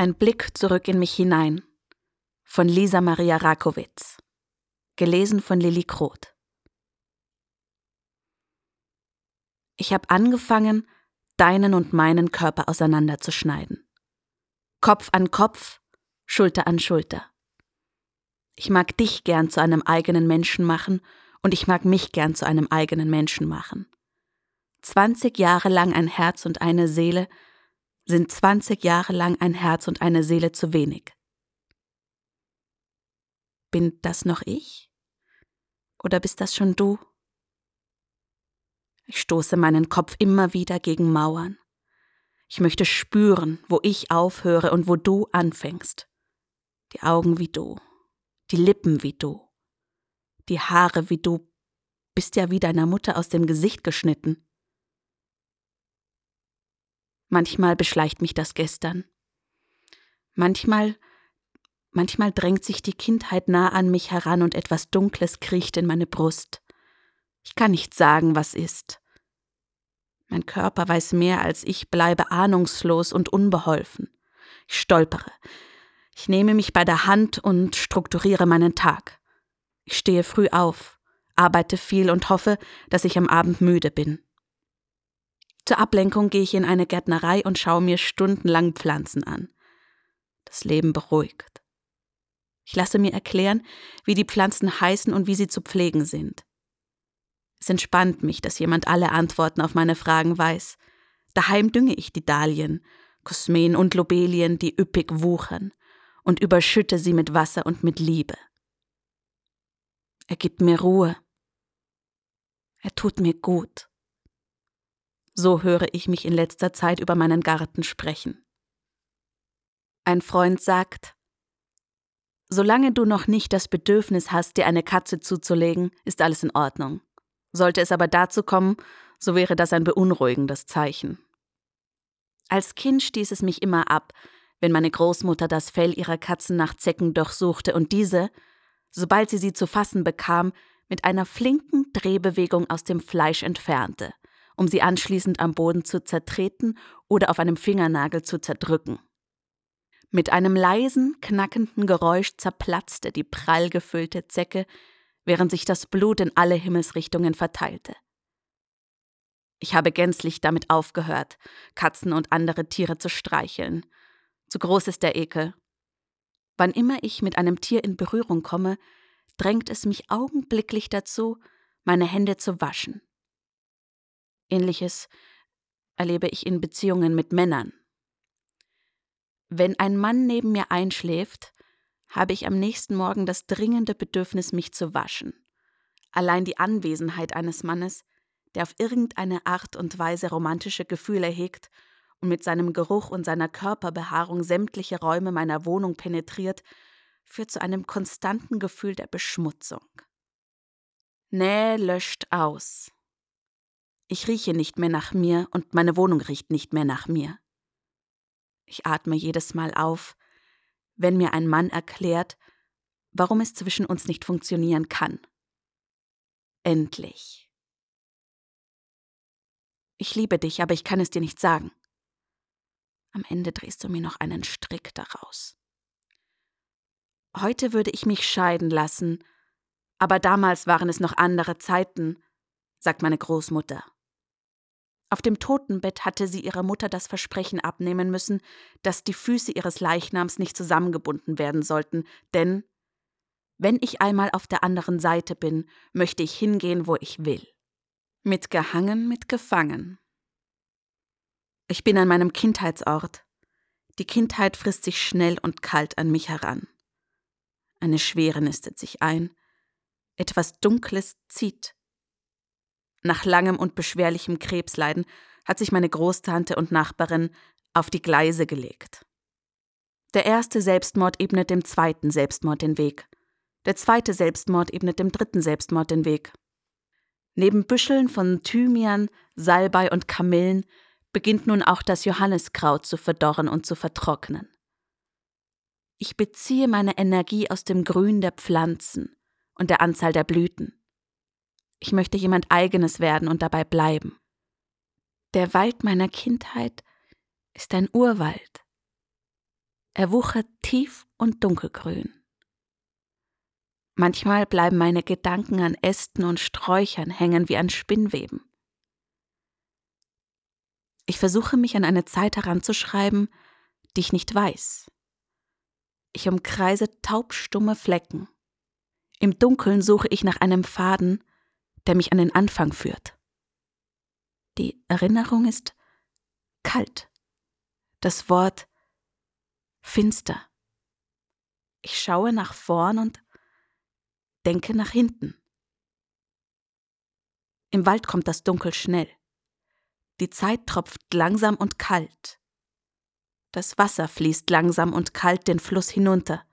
Ein Blick zurück in mich hinein von Lisa Maria Rakowitz. Gelesen von Lilly Kroth. Ich habe angefangen, deinen und meinen Körper auseinanderzuschneiden. Kopf an Kopf, Schulter an Schulter. Ich mag dich gern zu einem eigenen Menschen machen und ich mag mich gern zu einem eigenen Menschen machen. 20 Jahre lang ein Herz und eine Seele sind 20 Jahre lang ein Herz und eine Seele zu wenig. Bin das noch ich? Oder bist das schon du? Ich stoße meinen Kopf immer wieder gegen Mauern. Ich möchte spüren, wo ich aufhöre und wo du anfängst. Die Augen wie du, die Lippen wie du, die Haare wie du, bist ja wie deiner Mutter aus dem Gesicht geschnitten. Manchmal beschleicht mich das Gestern. Manchmal, manchmal drängt sich die Kindheit nah an mich heran und etwas Dunkles kriecht in meine Brust. Ich kann nicht sagen, was ist. Mein Körper weiß mehr als ich, bleibe ahnungslos und unbeholfen. Ich stolpere. Ich nehme mich bei der Hand und strukturiere meinen Tag. Ich stehe früh auf, arbeite viel und hoffe, dass ich am Abend müde bin. Zur Ablenkung gehe ich in eine Gärtnerei und schaue mir stundenlang Pflanzen an. Das Leben beruhigt. Ich lasse mir erklären, wie die Pflanzen heißen und wie sie zu pflegen sind. Es entspannt mich, dass jemand alle Antworten auf meine Fragen weiß. Daheim dünge ich die Dahlien, Kosmen und Lobelien, die üppig wuchern, und überschütte sie mit Wasser und mit Liebe. Er gibt mir Ruhe. Er tut mir gut. So höre ich mich in letzter Zeit über meinen Garten sprechen. Ein Freund sagt, Solange du noch nicht das Bedürfnis hast, dir eine Katze zuzulegen, ist alles in Ordnung. Sollte es aber dazu kommen, so wäre das ein beunruhigendes Zeichen. Als Kind stieß es mich immer ab, wenn meine Großmutter das Fell ihrer Katzen nach Zecken durchsuchte und diese, sobald sie sie zu fassen bekam, mit einer flinken Drehbewegung aus dem Fleisch entfernte, um sie anschließend am Boden zu zertreten oder auf einem Fingernagel zu zerdrücken. Mit einem leisen, knackenden Geräusch zerplatzte die prall gefüllte Zecke während sich das Blut in alle Himmelsrichtungen verteilte. Ich habe gänzlich damit aufgehört, Katzen und andere Tiere zu streicheln. Zu groß ist der Ekel. Wann immer ich mit einem Tier in Berührung komme, drängt es mich augenblicklich dazu, meine Hände zu waschen. Ähnliches erlebe ich in Beziehungen mit Männern. Wenn ein Mann neben mir einschläft, habe ich am nächsten Morgen das dringende Bedürfnis, mich zu waschen. Allein die Anwesenheit eines Mannes, der auf irgendeine Art und Weise romantische Gefühle hegt und mit seinem Geruch und seiner Körperbehaarung sämtliche Räume meiner Wohnung penetriert, führt zu einem konstanten Gefühl der Beschmutzung. Nähe löscht aus. Ich rieche nicht mehr nach mir und meine Wohnung riecht nicht mehr nach mir. Ich atme jedes Mal auf, wenn mir ein Mann erklärt, warum es zwischen uns nicht funktionieren kann. Endlich. Ich liebe dich, aber ich kann es dir nicht sagen. Am Ende drehst du mir noch einen Strick daraus. Heute würde ich mich scheiden lassen, aber damals waren es noch andere Zeiten, sagt meine Großmutter. Auf dem Totenbett hatte sie ihrer Mutter das Versprechen abnehmen müssen, dass die Füße ihres Leichnams nicht zusammengebunden werden sollten, denn wenn ich einmal auf der anderen Seite bin, möchte ich hingehen, wo ich will. Mit gehangen, mit gefangen. Ich bin an meinem Kindheitsort. Die Kindheit frisst sich schnell und kalt an mich heran. Eine Schwere nistet sich ein. Etwas Dunkles zieht nach langem und beschwerlichem Krebsleiden hat sich meine Großtante und Nachbarin auf die Gleise gelegt. Der erste Selbstmord ebnet dem zweiten Selbstmord den Weg. Der zweite Selbstmord ebnet dem dritten Selbstmord den Weg. Neben Büscheln von Thymian, Salbei und Kamillen beginnt nun auch das Johanniskraut zu verdorren und zu vertrocknen. Ich beziehe meine Energie aus dem Grün der Pflanzen und der Anzahl der Blüten. Ich möchte jemand eigenes werden und dabei bleiben. Der Wald meiner Kindheit ist ein Urwald. Er wuchert tief und dunkelgrün. Manchmal bleiben meine Gedanken an Ästen und Sträuchern hängen wie an Spinnweben. Ich versuche mich an eine Zeit heranzuschreiben, die ich nicht weiß. Ich umkreise taubstumme Flecken. Im Dunkeln suche ich nach einem Faden, der mich an den Anfang führt. Die Erinnerung ist kalt. Das Wort finster. Ich schaue nach vorn und denke nach hinten. Im Wald kommt das Dunkel schnell. Die Zeit tropft langsam und kalt. Das Wasser fließt langsam und kalt den Fluss hinunter.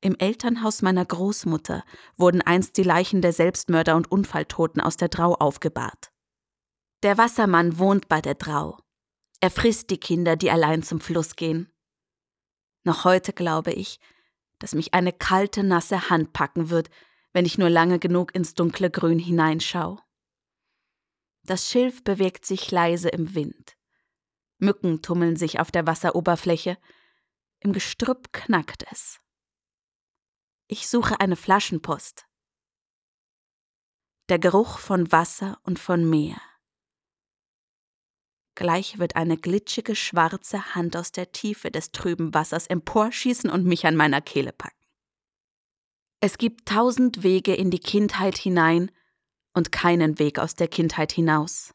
Im Elternhaus meiner Großmutter wurden einst die Leichen der Selbstmörder und Unfalltoten aus der Drau aufgebahrt. Der Wassermann wohnt bei der Drau. Er frisst die Kinder, die allein zum Fluss gehen. Noch heute glaube ich, dass mich eine kalte, nasse Hand packen wird, wenn ich nur lange genug ins dunkle Grün hineinschau. Das Schilf bewegt sich leise im Wind. Mücken tummeln sich auf der Wasseroberfläche. Im Gestrüpp knackt es. Ich suche eine Flaschenpost. Der Geruch von Wasser und von Meer. Gleich wird eine glitschige schwarze Hand aus der Tiefe des trüben Wassers emporschießen und mich an meiner Kehle packen. Es gibt tausend Wege in die Kindheit hinein und keinen Weg aus der Kindheit hinaus.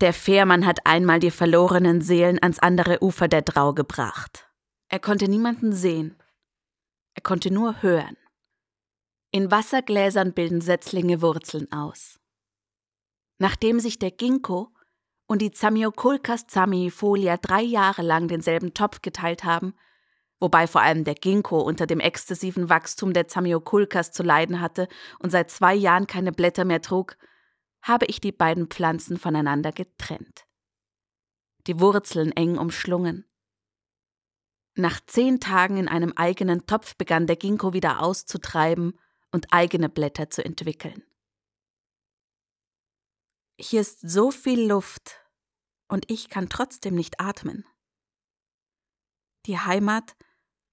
Der Fährmann hat einmal die verlorenen Seelen ans andere Ufer der Drau gebracht. Er konnte niemanden sehen. Er konnte nur hören. In Wassergläsern bilden Setzlinge Wurzeln aus. Nachdem sich der Ginkgo und die Zamioculcas zamiifolia drei Jahre lang denselben Topf geteilt haben, wobei vor allem der Ginkgo unter dem exzessiven Wachstum der Zamioculcas zu leiden hatte und seit zwei Jahren keine Blätter mehr trug, habe ich die beiden Pflanzen voneinander getrennt. Die Wurzeln eng umschlungen. Nach zehn Tagen in einem eigenen Topf begann der Ginkgo wieder auszutreiben und eigene Blätter zu entwickeln. Hier ist so viel Luft und ich kann trotzdem nicht atmen. Die Heimat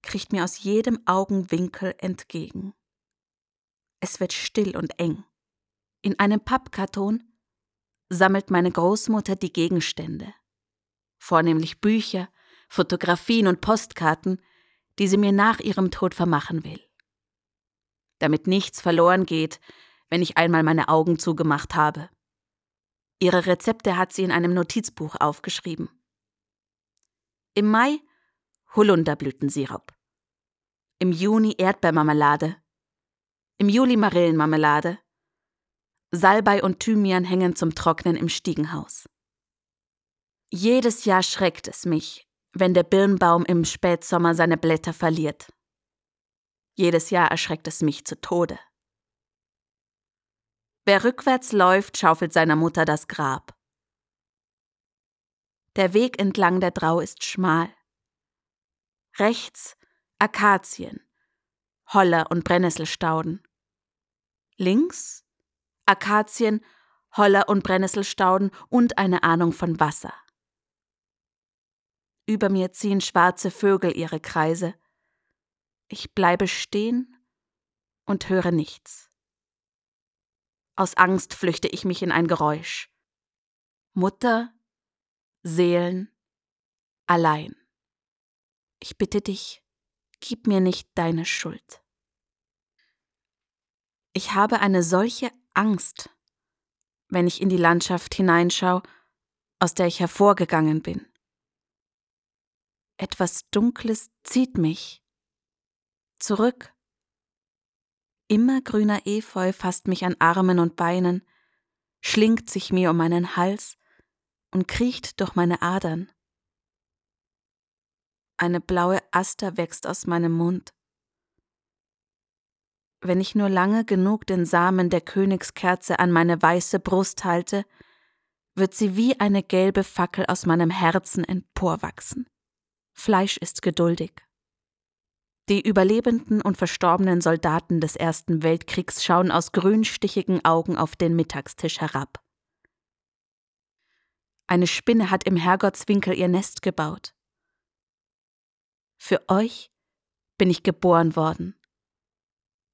kriecht mir aus jedem Augenwinkel entgegen. Es wird still und eng. In einem Pappkarton sammelt meine Großmutter die Gegenstände, vornehmlich Bücher, Fotografien und Postkarten, die sie mir nach ihrem Tod vermachen will. Damit nichts verloren geht, wenn ich einmal meine Augen zugemacht habe. Ihre Rezepte hat sie in einem Notizbuch aufgeschrieben. Im Mai Holunderblütensirup. Im Juni Erdbeermarmelade. Im Juli Marillenmarmelade. Salbei und Thymian hängen zum Trocknen im Stiegenhaus. Jedes Jahr schreckt es mich, wenn der Birnbaum im Spätsommer seine Blätter verliert. Jedes Jahr erschreckt es mich zu Tode. Wer rückwärts läuft, schaufelt seiner Mutter das Grab. Der Weg entlang der Drau ist schmal. Rechts Akazien, Holler und Brennnesselstauden. Links Akazien, Holler und Brennnesselstauden und eine Ahnung von Wasser. Über mir ziehen schwarze Vögel ihre Kreise. Ich bleibe stehen und höre nichts. Aus Angst flüchte ich mich in ein Geräusch. Mutter, Seelen, allein. Ich bitte dich, gib mir nicht deine Schuld. Ich habe eine solche Angst, wenn ich in die Landschaft hineinschaue, aus der ich hervorgegangen bin. Etwas Dunkles zieht mich zurück Immergrüner Efeu fasst mich an Armen und Beinen, schlingt sich mir um meinen Hals und kriecht durch meine Adern. Eine blaue Aster wächst aus meinem Mund. Wenn ich nur lange genug den Samen der Königskerze an meine weiße Brust halte, wird sie wie eine gelbe Fackel aus meinem Herzen emporwachsen. Fleisch ist geduldig. Die überlebenden und verstorbenen Soldaten des Ersten Weltkriegs schauen aus grünstichigen Augen auf den Mittagstisch herab. Eine Spinne hat im Herrgottswinkel ihr Nest gebaut. Für euch bin ich geboren worden.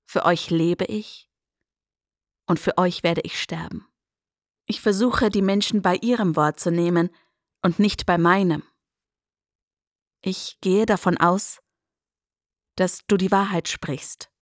Für euch lebe ich und für euch werde ich sterben. Ich versuche, die Menschen bei ihrem Wort zu nehmen und nicht bei meinem. Ich gehe davon aus, dass du die Wahrheit sprichst.